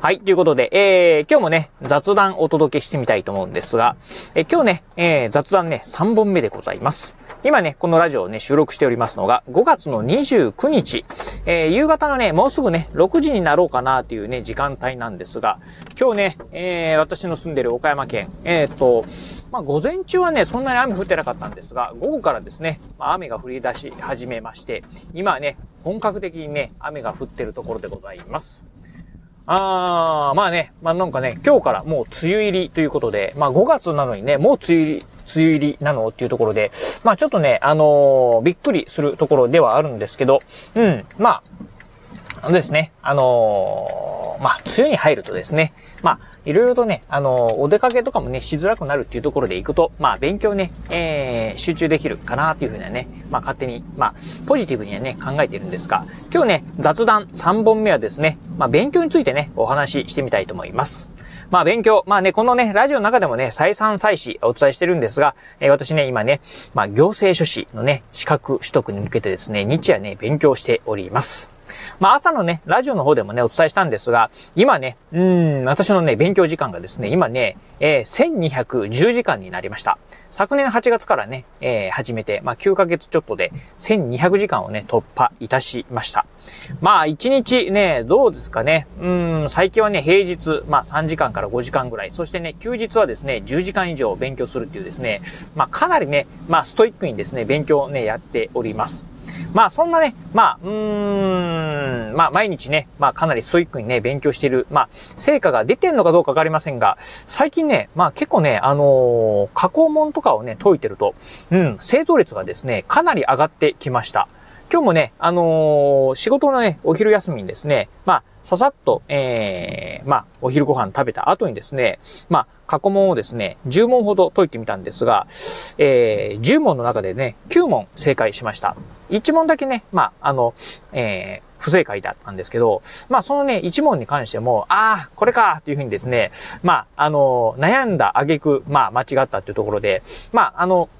はい、ということで、えー、今日もね、雑談お届けしてみたいと思うんですが、えー、今日ね、えー、雑談ね、3本目でございます。今ね、このラジオをね、収録しておりますのが、5月の29日、えー、夕方のね、もうすぐね、6時になろうかなというね、時間帯なんですが、今日ね、えー、私の住んでる岡山県、えー、っと、まあ、午前中はね、そんなに雨降ってなかったんですが、午後からですね、まあ、雨が降り出し始めまして、今ね、本格的にね、雨が降ってるところでございます。あー、まあね、まあなんかね、今日からもう梅雨入りということで、まあ5月なのにね、もう梅雨入り、梅雨入りなのっていうところで、まあちょっとね、あのー、びっくりするところではあるんですけど、うん、まあ、あのですね、あのー、まあ、梅雨に入るとですね、まあ、いろいろとね、あのー、お出かけとかもね、しづらくなるっていうところで行くと、まあ、勉強ね、えー、集中できるかなっていうふうにはね、まあ、勝手に、まあ、ポジティブにはね、考えてるんですが、今日ね、雑談3本目はですね、まあ、勉強についてね、お話ししてみたいと思います。まあ勉強。まあね、このね、ラジオの中でもね、再三再四お伝えしてるんですが、えー、私ね、今ね、まあ行政書士のね、資格取得に向けてですね、日夜ね、勉強しております。まあ朝のね、ラジオの方でもね、お伝えしたんですが、今ね、うん、私のね、勉強時間がですね、今ね、えー、1210時間になりました。昨年8月からね、えー、始めて、まあ9ヶ月ちょっとで1200時間をね、突破いたしました。まあ1日ね、どうですかね、うん、最近はね、平日、まあ3時間から5時間ぐらい、そしてね、休日はですね、10時間以上勉強するっていうですね、まあかなりね、まあストイックにですね、勉強をね、やっております。まあそんなね、まあ、うーん、まあ毎日ね、まあかなりストイックにね、勉強している、まあ成果が出てんのかどうかわかりませんが、最近ね、まあ結構ね、あのー、加工問とかをね、解いてると、うん、正答率がですね、かなり上がってきました。今日もね、あのー、仕事のね、お昼休みにですね、まあ、ささっと、えー、まあ、お昼ご飯食べた後にですね、まあ、過去問をですね、10問ほど解いてみたんですが、えー、10問の中でね、9問正解しました。1問だけね、まあ、あの、えー、不正解だったんですけど、まあそのね、一問に関しても、ああ、これかというふうにですね、まあ、あの、悩んだ挙句、まあ間違ったっていうところで、まあ、あの、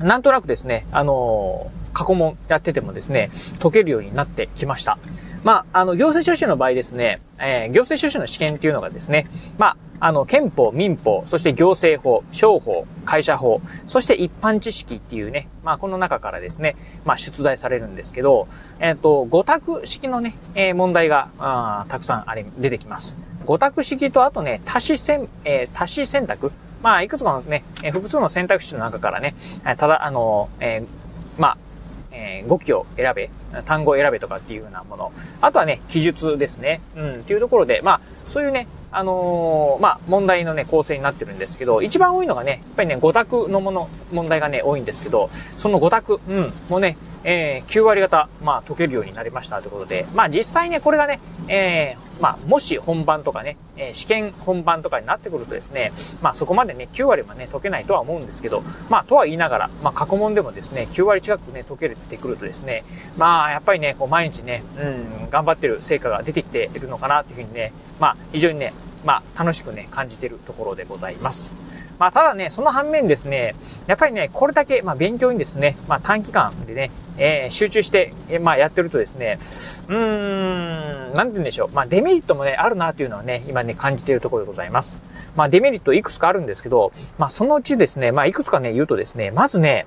なんとなくですね、あの、過去問やっててもですね、解けるようになってきました。まあ、あの、行政書士の場合ですね、えー、行政書士の試験っていうのがですね、まあ、あの、憲法、民法、そして行政法、商法、会社法、そして一般知識っていうね、まあ、この中からですね、まあ、出題されるんですけど、えっ、ー、と、五択式のね、えー、問題が、あたくさんあれ、出てきます。五択式と、あとね、多子選、えー、多子選択まあ、いくつかのね、えー、複数の選択肢の中からね、ただ、あの、えー、まあ、えー、語気を選べ、単語を選べとかっていうようなもの。あとはね、記述ですね。うん、っていうところで、まあ、そういうね、あのー、まあ、問題のね、構成になってるんですけど、一番多いのがね、やっぱりね、5択のもの、問題がね、多いんですけど、その5択、うん、もうね、えー、9割方、まあ、解けるようになりましたということで、まあ、実際ね、これがね、えー、まあ、もし本番とかね、えー、試験本番とかになってくるとですね、まあ、そこまでね、9割はね、解けないとは思うんですけど、まあ、とは言いながら、まあ、過去問でもですね、9割近くね、解けてくるとですね、まあ、やっぱりね、こう、毎日ね、うん、頑張ってる成果が出てきているのかなというふうにね、まあ、非常にね、まあ、楽しくね、感じてるところでございます。まあ、ただね、その反面ですね、やっぱりね、これだけ、まあ、勉強にですね、まあ、短期間でね、えー、集中して、えー、まあ、やってるとですね、うーん、なんて言うんでしょう。まあ、デメリットもね、あるなというのはね、今ね、感じているところでございます。まあ、デメリットいくつかあるんですけど、まあ、そのうちですね、まあ、いくつかね、言うとですね、まずね、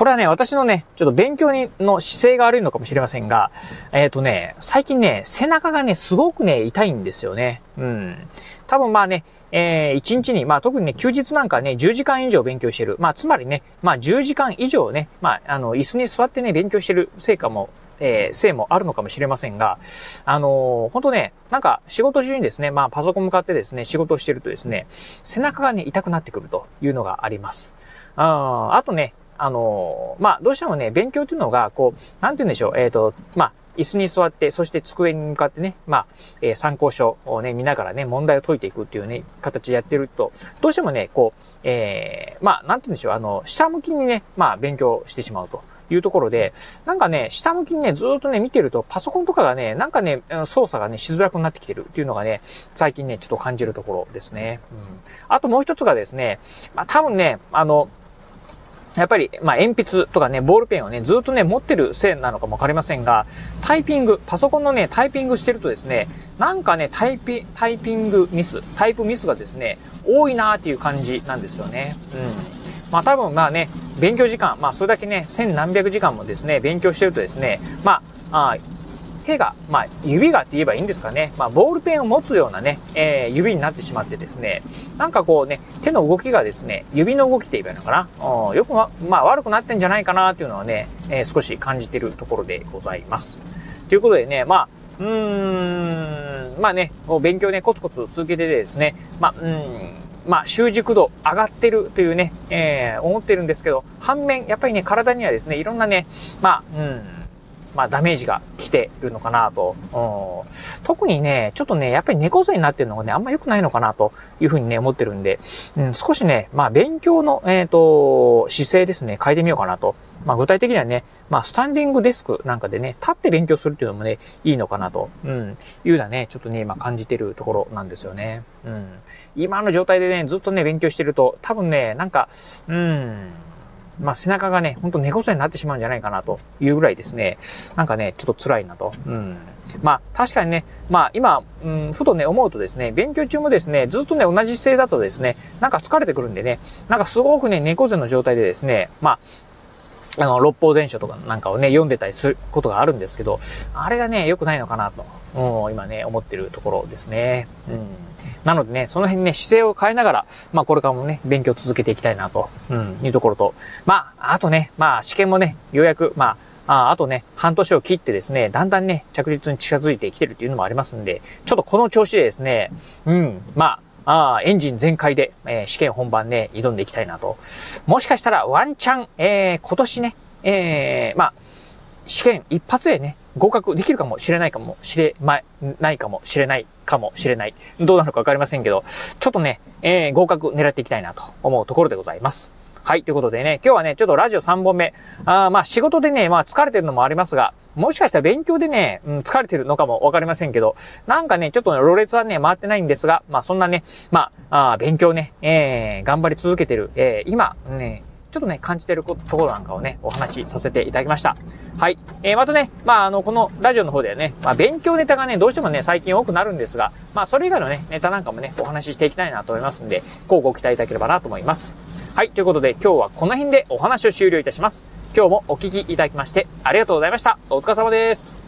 これはね、私のね、ちょっと勉強にの姿勢が悪いのかもしれませんが、えっ、ー、とね、最近ね、背中がね、すごくね、痛いんですよね。うん。多分まあね、えー、1日に、まあ特にね、休日なんかね、10時間以上勉強してる。まあつまりね、まあ10時間以上ね、まあ、あの、椅子に座ってね、勉強してる成果も、えー、せいもあるのかもしれませんが、あのー、本当ね、なんか仕事中にですね、まあパソコン向かってですね、仕事をしてるとですね、背中がね、痛くなってくるというのがあります。ああとね、あの、まあ、どうしてもね、勉強っていうのが、こう、なんて言うんでしょう、えっ、ー、と、まあ、椅子に座って、そして机に向かってね、まあ、えー、参考書をね、見ながらね、問題を解いていくっていうね、形でやってると、どうしてもね、こう、えー、まあ、なんて言うんでしょう、あの、下向きにね、まあ、勉強してしまうと。いうところで、なんかね、下向きにね、ずっとね、見てると、パソコンとかがね、なんかね、操作がね、しづらくなってきてるっていうのがね、最近ね、ちょっと感じるところですね。うん。あともう一つがですね、まあ多分ね、あの、やっぱり、まあ、鉛筆とかね、ボールペンをね、ずっとね、持ってるせいなのかもわかりませんが、タイピング、パソコンのね、タイピングしてるとですね、なんかね、タイピ、タイピングミス、タイプミスがですね、多いなーっていう感じなんですよね。うん。まあ多分まあね、勉強時間、まあそれだけね、千何百時間もですね、勉強してるとですね、まあ、あ手が、まあ、指がって言えばいいんですかね。まあ、ボールペンを持つようなね、えー、指になってしまってですね、なんかこうね、手の動きがですね、指の動きって言えばいいのかな。よくま、まあ、悪くなってんじゃないかなっていうのはね、えー、少し感じてるところでございます。ということでね、まあ、うーん、まあね、勉強ね、コツコツ続けてですね、まあ、うん、まあ、習熟度上がってるというね、えー、思ってるんですけど、反面、やっぱりね、体にはですね、いろんなね、まあ、うん、まあ、ダメージが来てるのかなと。特にね、ちょっとね、やっぱり猫背になってるのがね、あんま良くないのかなというふうにね、思ってるんで、うん、少しね、まあ、勉強の、えっ、ー、と、姿勢ですね、変えてみようかなと。まあ、具体的にはね、まあ、スタンディングデスクなんかでね、立って勉強するっていうのもね、いいのかなと、うん、いうようなね、ちょっとね、今感じてるところなんですよね。うん。今の状態でね、ずっとね、勉強してると、多分ね、なんか、うん、まあ、背中がね、ほんと猫背になってしまうんじゃないかなというぐらいですね、なんかね、ちょっと辛いなと。うん。まあ、確かにね、まあ、今、うん、ふとね、思うとですね、勉強中もですね、ずっとね、同じ姿勢だとですね、なんか疲れてくるんでね、なんかすごくね、猫背の状態でですね、まあ、あの、六法全書とかなんかをね、読んでたりすることがあるんですけど、あれがね、良くないのかなと、うん、今ね、思ってるところですね。うん。なのでね、その辺ね、姿勢を変えながら、まあこれからもね、勉強続けていきたいなと、うん、いうところと、まあ、あとね、まあ試験もね、ようやく、まあ、ああとね、半年を切ってですね、だんだんね、着実に近づいてきてるっていうのもありますんで、ちょっとこの調子でですね、うん、ま、ああ、エンジン全開で、えー、試験本番ね、挑んでいきたいなと。もしかしたらワンチャン、えー、今年ね、えー、まあ、試験一発でね、合格できるかもしれないかもしれま、ないかもしれないかもしれない。どうなるかわかりませんけど、ちょっとね、えー、合格狙っていきたいなと思うところでございます。はい。ということでね、今日はね、ちょっとラジオ3本目。あまあ仕事でね、まあ疲れてるのもありますが、もしかしたら勉強でね、うん、疲れてるのかもわかりませんけど、なんかね、ちょっとね、ろれつはね、回ってないんですが、まあそんなね、まあ、あ勉強ね、えー、頑張り続けてる、えー、今、ね、ちょっとね、感じてるところなんかをね、お話しさせていただきました。はい。えー、またね、まあ、あの、このラジオの方ではね、まあ、勉強ネタがね、どうしてもね、最近多くなるんですが、まあ、それ以外のね、ネタなんかもね、お話ししていきたいなと思いますんで、こうご期待いただければなと思います。はい。ということで、今日はこの辺でお話を終了いたします。今日もお聞きいただきまして、ありがとうございました。お疲れ様です。